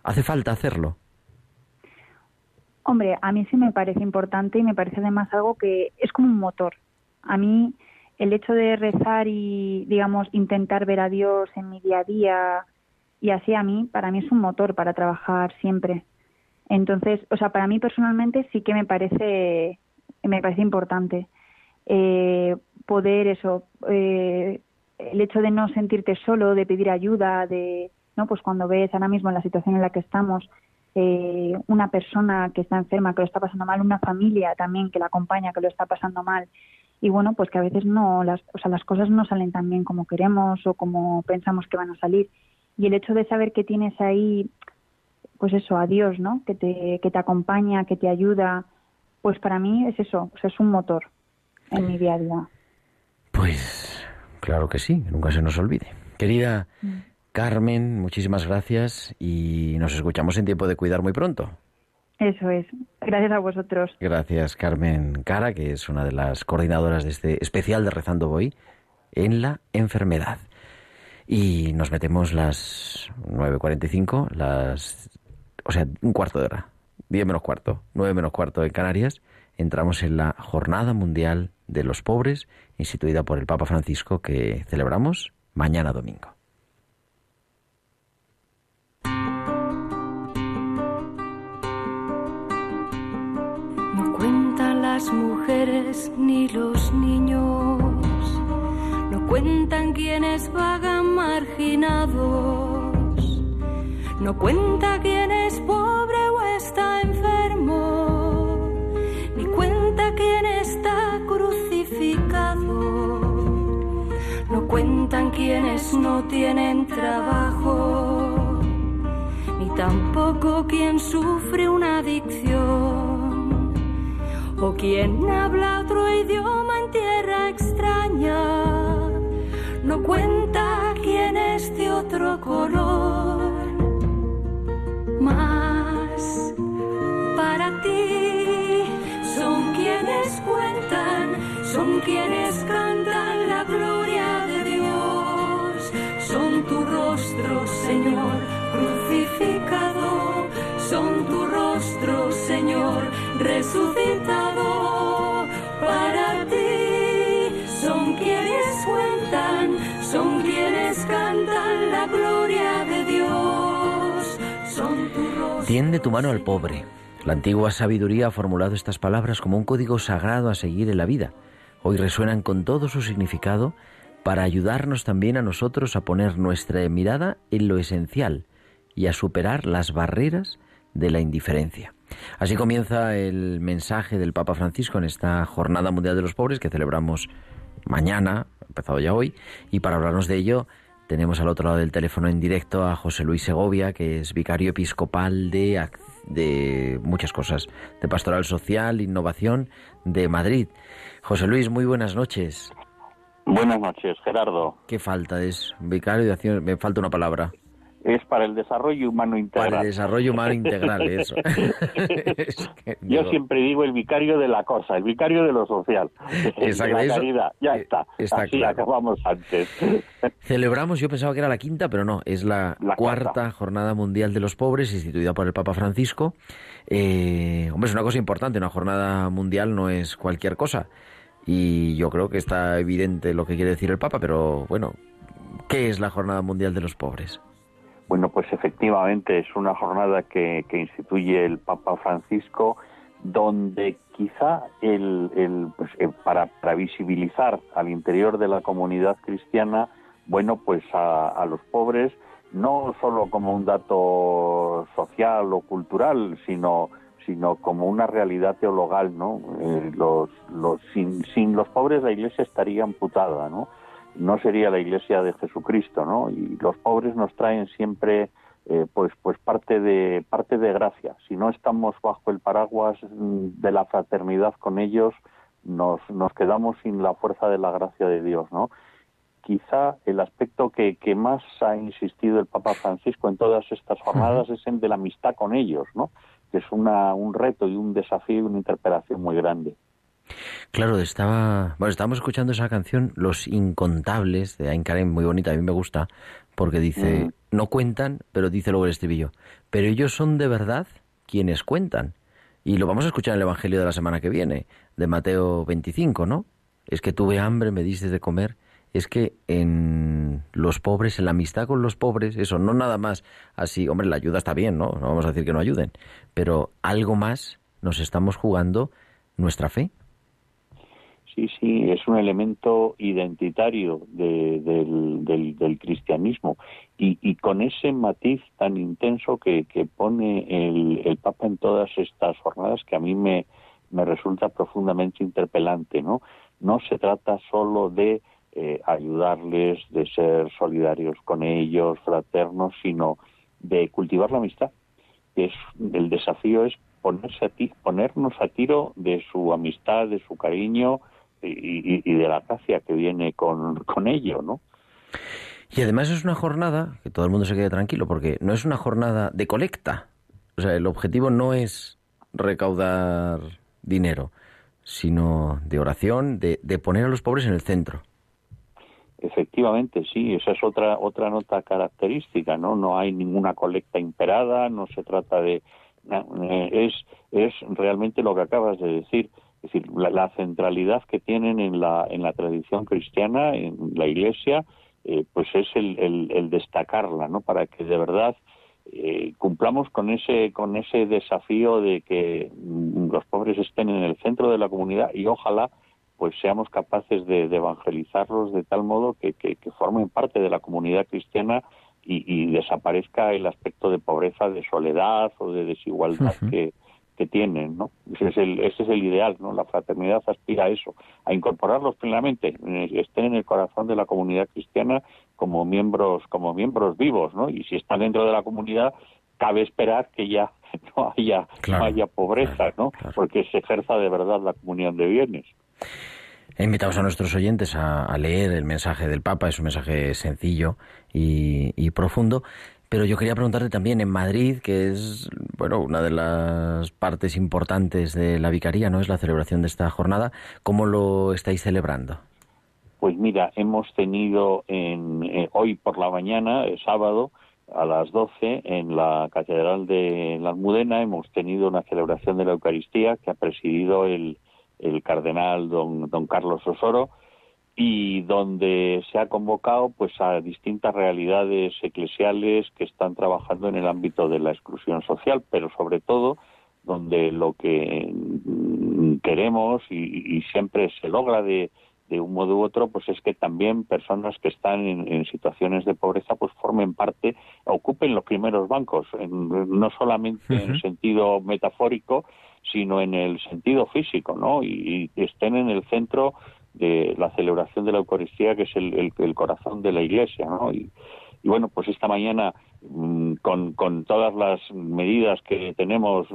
S1: ¿hace falta hacerlo?
S5: Hombre, a mí sí me parece importante y me parece además algo que es como un motor. A mí el hecho de rezar y, digamos, intentar ver a Dios en mi día a día, y así a mí, para mí es un motor para trabajar siempre. Entonces, o sea, para mí personalmente sí que me parece, me parece importante eh, poder eso, eh, el hecho de no sentirte solo, de pedir ayuda, de, no, pues cuando ves ahora mismo en la situación en la que estamos, eh, una persona que está enferma, que lo está pasando mal, una familia también que la acompaña, que lo está pasando mal, y bueno, pues que a veces no, las, o sea, las cosas no salen tan bien como queremos o como pensamos que van a salir y el hecho de saber que tienes ahí, pues eso, a Dios, ¿no? Que te, que te acompaña, que te ayuda, pues para mí es eso, es un motor en mi día a día.
S1: Pues claro que sí, nunca se nos olvide. Querida mm. Carmen, muchísimas gracias y nos escuchamos en tiempo de cuidar muy pronto.
S5: Eso es. Gracias a vosotros.
S1: Gracias, Carmen Cara, que es una de las coordinadoras de este especial de Rezando Voy en la enfermedad. Y nos metemos las 9.45, las, o sea, un cuarto de hora, 10 menos cuarto, 9 menos cuarto en Canarias, entramos en la Jornada Mundial de los Pobres, instituida por el Papa Francisco, que celebramos mañana domingo.
S6: Ni los niños no cuentan quienes vagan marginados. No cuenta quién es pobre o está enfermo. Ni cuenta quién está crucificado. No cuentan quienes no tienen trabajo. Ni tampoco quien sufre una adicción. O quien habla otro idioma en tierra extraña no cuenta quién es de otro color. Más para ti son quienes cuentan, son quienes cantan la gloria de Dios. Son tu rostro, Señor, crucificado. Son tu rostro, Señor, resucitado
S1: Tiende tu mano al pobre. La antigua sabiduría ha formulado estas palabras como un código sagrado a seguir en la vida. Hoy resuenan con todo su significado para ayudarnos también a nosotros a poner nuestra mirada en lo esencial y a superar las barreras de la indiferencia. Así comienza el mensaje del Papa Francisco en esta Jornada Mundial de los Pobres que celebramos mañana, empezado ya hoy, y para hablarnos de ello tenemos al otro lado del teléfono en directo a José Luis Segovia, que es vicario episcopal de, de muchas cosas, de pastoral social, innovación de Madrid. José Luis, muy buenas noches.
S7: Buenas noches, Gerardo.
S1: ¿Qué falta? Es vicario de acción, me falta una palabra.
S7: Es para el desarrollo humano integral.
S1: Para el desarrollo humano integral, eso. Es que,
S7: Yo
S1: digo,
S7: siempre digo el vicario de la cosa, el vicario de lo social,
S1: Exacto,
S7: de la
S1: eso-
S7: caridad. Ya
S1: eh,
S7: está.
S1: está
S7: Así
S1: claro.
S7: acabamos antes.
S1: Celebramos, yo pensaba que era la quinta, pero no, es la,
S7: La
S1: cuarta
S7: cuarta.
S1: Jornada Mundial de los Pobres, instituida por el Papa Francisco. Eh, hombre, es una cosa importante, una jornada mundial no es cualquier cosa. Y yo creo que está evidente lo que quiere decir el Papa, pero bueno, ¿qué es la Jornada Mundial de los Pobres?
S7: Bueno, pues efectivamente es una jornada que, instituye el Papa Francisco, donde quizá el, el, pues, eh, para, para visibilizar al interior de la comunidad cristiana, bueno, pues a, a los pobres, no solo como un dato social o cultural, sino sino como una realidad teologal, ¿no? Eh, los, sin, sin los pobres la Iglesia estaría amputada, ¿no? No sería la iglesia de Jesucristo, ¿no? Y los pobres nos traen siempre, eh, pues, pues parte de parte de gracia. Si no estamos bajo el paraguas de la fraternidad con ellos, nos nos quedamos sin la fuerza de la gracia de Dios, ¿no? Quizá el aspecto que, que más ha insistido el Papa Francisco en todas estas jornadas es el de la amistad con ellos, ¿no? Que es una, un reto y un desafío y una interpelación muy grande.
S1: Claro, estaba, bueno, estábamos escuchando esa canción Los Incontables de Ain Karim, muy bonita, a mí me gusta, porque dice,
S7: Mm.
S1: no cuentan, pero dice luego el estribillo, pero ellos son de verdad quienes cuentan. Y lo vamos a escuchar en el Evangelio de la semana que viene, de Mateo 25, ¿no? Es que tuve hambre, me diste de comer. Es que en los pobres, en la amistad con los pobres, eso, no nada más así, hombre, la ayuda está bien, ¿no? No vamos a decir que no ayuden, pero algo más nos estamos jugando nuestra fe.
S7: Sí, sí, es un elemento identitario de- del, del- cristianismo y, y con ese matiz tan intenso que, que pone el, el Papa en todas estas jornadas que a mí me, me resulta profundamente interpelante, ¿no? No se trata solo de eh, ayudarles, de ser solidarios con ellos, fraternos, sino de cultivar la amistad. Es, el desafío es ponerse a ti, ponernos a tiro de su amistad, de su cariño, y, de la gracia que viene con, con ello, ¿no?
S1: Y además es una jornada, que todo el mundo se quede tranquilo, porque no es una jornada de colecta. O sea, el objetivo no es recaudar dinero, sino de oración, de, de poner a los pobres en el centro.
S7: Efectivamente, sí, esa es otra otra nota característica, ¿no? No hay ninguna colecta imperada, no se trata de eh, es es realmente lo que acabas de decir, es decir, la, la centralidad que tienen en la en la tradición cristiana, en la Iglesia, eh, pues es el, el, el destacarla, ¿no? Para que de verdad eh, cumplamos con ese con ese desafío de que mm, los pobres estén en el centro de la comunidad y ojalá pues seamos capaces de, de evangelizarlos de tal modo que, que- que formen parte de la comunidad cristiana y, y desaparezca el aspecto de pobreza, de soledad o de desigualdad que, que tienen, ¿no? Ese es el, ese es el ideal, ¿no? La fraternidad aspira a eso, a incorporarlos plenamente, estén en el corazón de la comunidad cristiana como miembros, como miembros vivos, ¿no? Y si están dentro de la comunidad, cabe esperar que ya no haya,
S1: Claro,
S7: no haya pobreza,
S1: claro,
S7: ¿no?
S1: claro.
S7: Porque se ejerza de verdad la comunión de bienes.
S1: Invitamos a nuestros oyentes a, leer el mensaje del Papa, es un mensaje sencillo y, profundo. Pero yo quería preguntarte también en Madrid, que es bueno una de las partes importantes de la vicaría, ¿no? Es la celebración de esta jornada. ¿Cómo lo estáis celebrando?
S7: Pues mira, hemos tenido en, eh, hoy por la mañana, el sábado, a las 12, en la Catedral de la Almudena, hemos tenido una celebración de la Eucaristía que ha presidido el, el cardenal don, don Carlos Osoro, y donde se ha convocado pues a distintas realidades eclesiales que están trabajando en el ámbito de la exclusión social, pero sobre todo donde lo que mm, queremos y, siempre se logra de, de, un modo u otro, pues es que también personas que están en, situaciones de pobreza pues formen parte, ocupen los primeros bancos, no solamente en el sentido metafórico, sino en el sentido físico, ¿no? Y, estén en el centro de la celebración de la Eucaristía, que es el, corazón de la Iglesia, ¿no? Y, bueno, pues esta mañana, mm, con, con todas las medidas que tenemos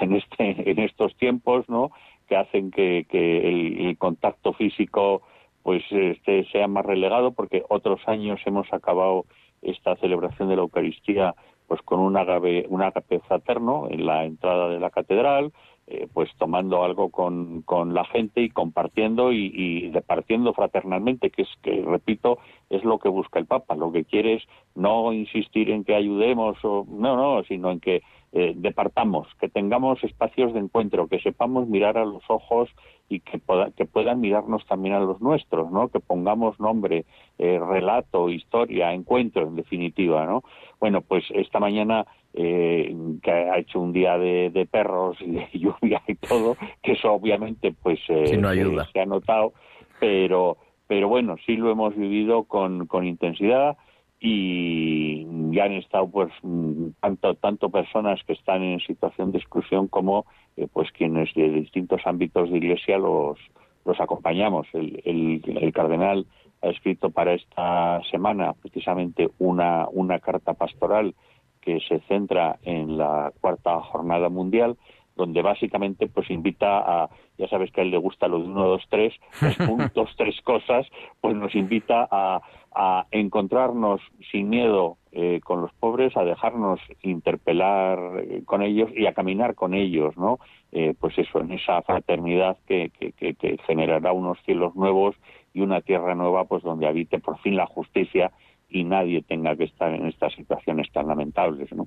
S7: en, este, en estos tiempos, ¿no? Que hacen que, el, contacto físico pues este sea más relegado, porque otros años hemos acabado esta celebración de la Eucaristía pues con un agape, un agape fraterno en la entrada de la catedral, eh, pues tomando algo con, con, la gente y compartiendo y, y, repartiendo fraternalmente, que es que, repito, es lo que busca el Papa. Lo que quiere es no insistir en que ayudemos, o, no, no, sino en que eh, departamos, que tengamos espacios de encuentro, que sepamos mirar a los ojos y que, que puedan mirarnos también a los nuestros, ¿no? Que pongamos nombre, eh, relato, historia, encuentro, en definitiva, ¿no? Bueno, pues esta mañana eh, que ha hecho un día de, perros y de lluvia y todo, que eso obviamente pues
S1: eh, no ayuda.
S7: Se, ha notado, pero pero bueno, sí lo hemos vivido con, con intensidad y ya han estado pues tanto tanto personas que están en situación de exclusión como eh, pues quienes de distintos ámbitos de iglesia los los acompañamos. El, el, cardenal ha escrito para esta semana precisamente una una carta pastoral que se centra en la cuarta jornada mundial donde básicamente pues invita a, ya sabes que a él le gusta lo de uno, dos, tres, tres puntos, tres cosas, pues nos invita a, a encontrarnos sin miedo eh, con los pobres, a dejarnos interpelar eh, con ellos y a caminar con ellos, ¿no? Eh, pues eso, en esa fraternidad que, que, que, que, generará unos cielos nuevos y una tierra nueva, pues donde habite por fin la justicia y nadie tenga que estar en estas situaciones tan lamentables, ¿no?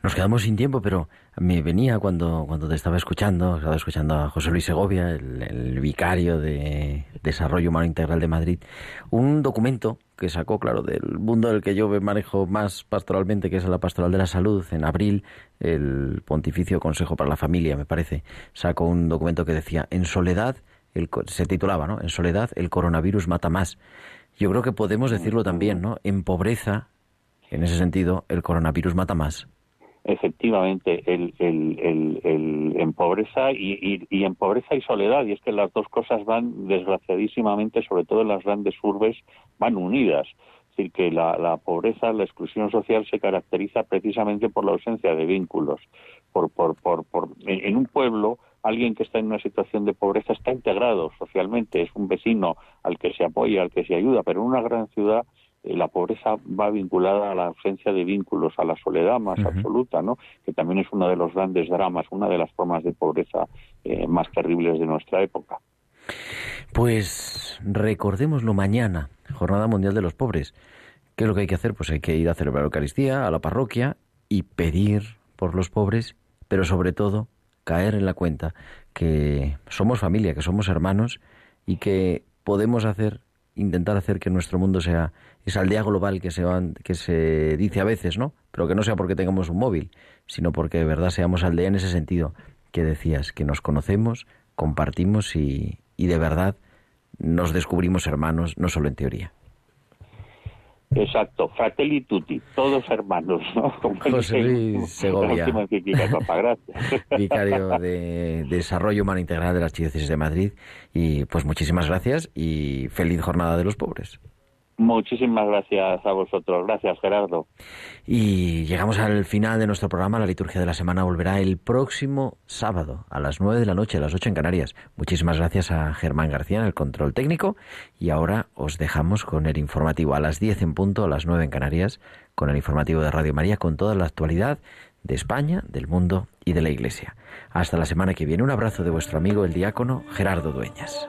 S1: Nos quedamos sin tiempo, pero me venía cuando, cuando te estaba escuchando, estaba escuchando a José Luis Segovia, el, vicario de Desarrollo Humano Integral de Madrid, un documento que sacó, claro, del mundo del que yo manejo más pastoralmente, que es la Pastoral de la Salud, en abril, el Pontificio Consejo para la Familia, me parece, sacó un documento que decía, en soledad, el, se titulaba, ¿no? En soledad el coronavirus mata más. Yo creo que podemos decirlo también, ¿no? En pobreza, en ese sentido, el coronavirus mata más
S7: efectivamente el, el, el, en pobreza y, y, en pobreza y soledad. Y es que las dos cosas van desgraciadísimamente sobre todo en las grandes urbes van unidas. Es decir que la, la pobreza la exclusión social se caracteriza precisamente por la ausencia de vínculos. Por por por, por en un pueblo alguien que está en una situación de pobreza está integrado socialmente es un vecino al que se apoya al que se ayuda pero en una gran ciudad la pobreza va vinculada a la ausencia de vínculos, a la soledad más absoluta, ¿no? Que también es uno de los grandes dramas, una de las formas de pobreza eh, más terribles de nuestra época.
S1: Pues recordémoslo mañana, Jornada Mundial de los Pobres. ¿Qué es lo que hay que hacer? Pues hay que ir a celebrar la Eucaristía, a la parroquia y pedir por los pobres, pero sobre todo caer en la cuenta que somos familia, que somos hermanos y que podemos hacer intentar hacer que nuestro mundo sea esa aldea global que se, que se dice a veces, ¿no? Pero que no sea porque tengamos un móvil, sino porque de verdad seamos aldea en ese sentido que decías, que nos conocemos, compartimos y, y de verdad nos descubrimos hermanos, no solo en teoría.
S7: Exacto, fratelli tutti, todos hermanos, ¿no?
S1: José Luis Segovia, vicario de Desarrollo Humano Integral de la Archidiócesis de Madrid. Y pues muchísimas gracias y feliz jornada de los pobres.
S7: Muchísimas gracias a vosotros. Gracias, Gerardo.
S1: Y llegamos al final de nuestro programa. La liturgia de la semana volverá el próximo sábado a las nueve de la noche, a las ocho en Canarias. Muchísimas gracias a Germán García en el control técnico. Y ahora os dejamos con el informativo a las diez en punto, a las nueve en Canarias, con el informativo de Radio María, con toda la actualidad de España, del mundo y de la Iglesia. Hasta la semana que viene. Un abrazo de vuestro amigo el diácono Gerardo Dueñas.